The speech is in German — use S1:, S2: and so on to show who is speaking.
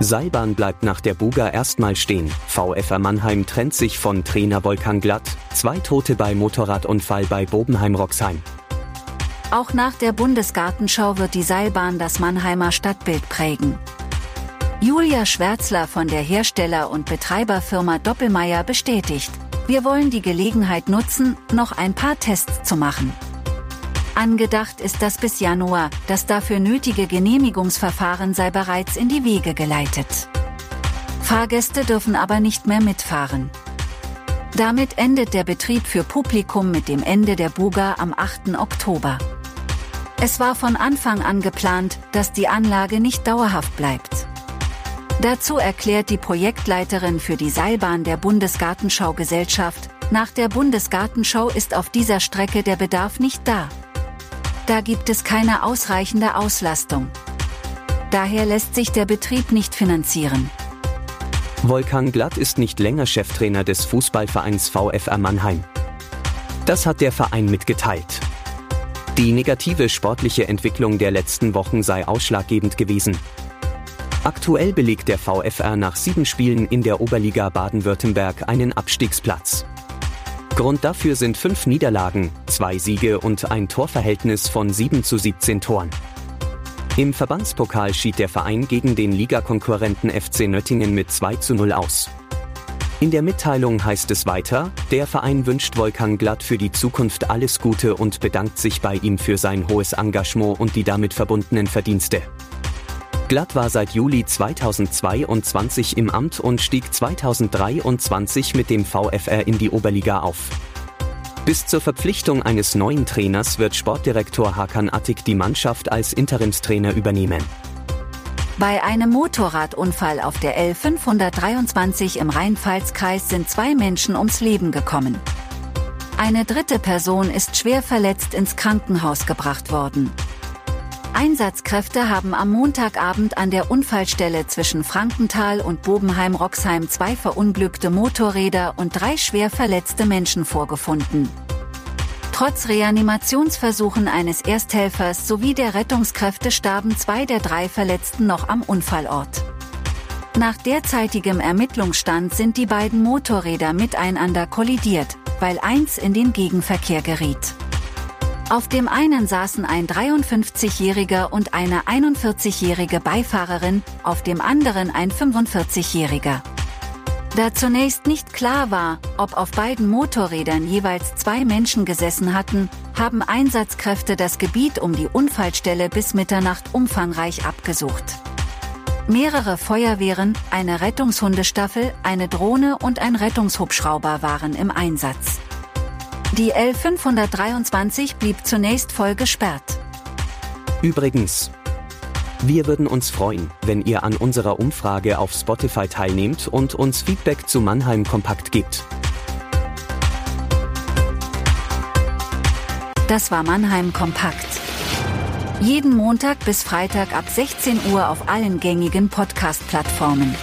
S1: Seilbahn bleibt nach der Buga erstmal stehen. VfR Mannheim trennt sich von Trainer Volkan Glatt. Zwei Tote bei Motorradunfall bei Bobenheim-Roxheim.
S2: Auch nach der Bundesgartenschau wird die Seilbahn das Mannheimer Stadtbild prägen. Julia Schwärzler von der Hersteller- und Betreiberfirma Doppelmeier bestätigt, wir wollen die Gelegenheit nutzen, noch ein paar Tests zu machen. Angedacht ist das bis Januar, das dafür nötige Genehmigungsverfahren sei bereits in die Wege geleitet. Fahrgäste dürfen aber nicht mehr mitfahren. Damit endet der Betrieb für Publikum mit dem Ende der Buga am 8. Oktober. Es war von Anfang an geplant, dass die Anlage nicht dauerhaft bleibt. Dazu erklärt die Projektleiterin für die Seilbahn der Bundesgartenschau Gesellschaft, nach der Bundesgartenschau ist auf dieser Strecke der Bedarf nicht da. Da gibt es keine ausreichende Auslastung. Daher lässt sich der Betrieb nicht finanzieren.
S1: Volkan Glatt ist nicht länger Cheftrainer des Fußballvereins VfR Mannheim. Das hat der Verein mitgeteilt. Die negative sportliche Entwicklung der letzten Wochen sei ausschlaggebend gewesen. Aktuell belegt der VfR nach sieben Spielen in der Oberliga Baden-Württemberg einen Abstiegsplatz. Grund dafür sind fünf Niederlagen, zwei Siege und ein Torverhältnis von 7 zu 17 Toren. Im Verbandspokal schied der Verein gegen den Ligakonkurrenten FC Nöttingen mit 2 zu 0 aus. In der Mitteilung heißt es weiter, der Verein wünscht Volkan Glatt für die Zukunft alles Gute und bedankt sich bei ihm für sein hohes Engagement und die damit verbundenen Verdienste. Glatt war seit Juli 2022 im Amt und stieg 2023 mit dem VfR in die Oberliga auf. Bis zur Verpflichtung eines neuen Trainers wird Sportdirektor Hakan Attik die Mannschaft als Interimstrainer übernehmen.
S2: Bei einem Motorradunfall auf der L523 im Rheinpfalz-Kreis sind zwei Menschen ums Leben gekommen. Eine dritte Person ist schwer verletzt ins Krankenhaus gebracht worden. Einsatzkräfte haben am Montagabend an der Unfallstelle zwischen Frankenthal und Bobenheim-Roxheim zwei verunglückte Motorräder und drei schwer verletzte Menschen vorgefunden. Trotz Reanimationsversuchen eines Ersthelfers sowie der Rettungskräfte starben zwei der drei Verletzten noch am Unfallort. Nach derzeitigem Ermittlungsstand sind die beiden Motorräder miteinander kollidiert, weil eins in den Gegenverkehr geriet. Auf dem einen saßen ein 53-jähriger und eine 41-jährige Beifahrerin, auf dem anderen ein 45-jähriger. Da zunächst nicht klar war, ob auf beiden Motorrädern jeweils zwei Menschen gesessen hatten, haben Einsatzkräfte das Gebiet um die Unfallstelle bis Mitternacht umfangreich abgesucht. Mehrere Feuerwehren, eine Rettungshundestaffel, eine Drohne und ein Rettungshubschrauber waren im Einsatz. Die L523 blieb zunächst voll gesperrt.
S1: Übrigens, wir würden uns freuen, wenn ihr an unserer Umfrage auf Spotify teilnehmt und uns Feedback zu Mannheim Kompakt gibt.
S2: Das war Mannheim Kompakt. Jeden Montag bis Freitag ab 16 Uhr auf allen gängigen Podcast-Plattformen.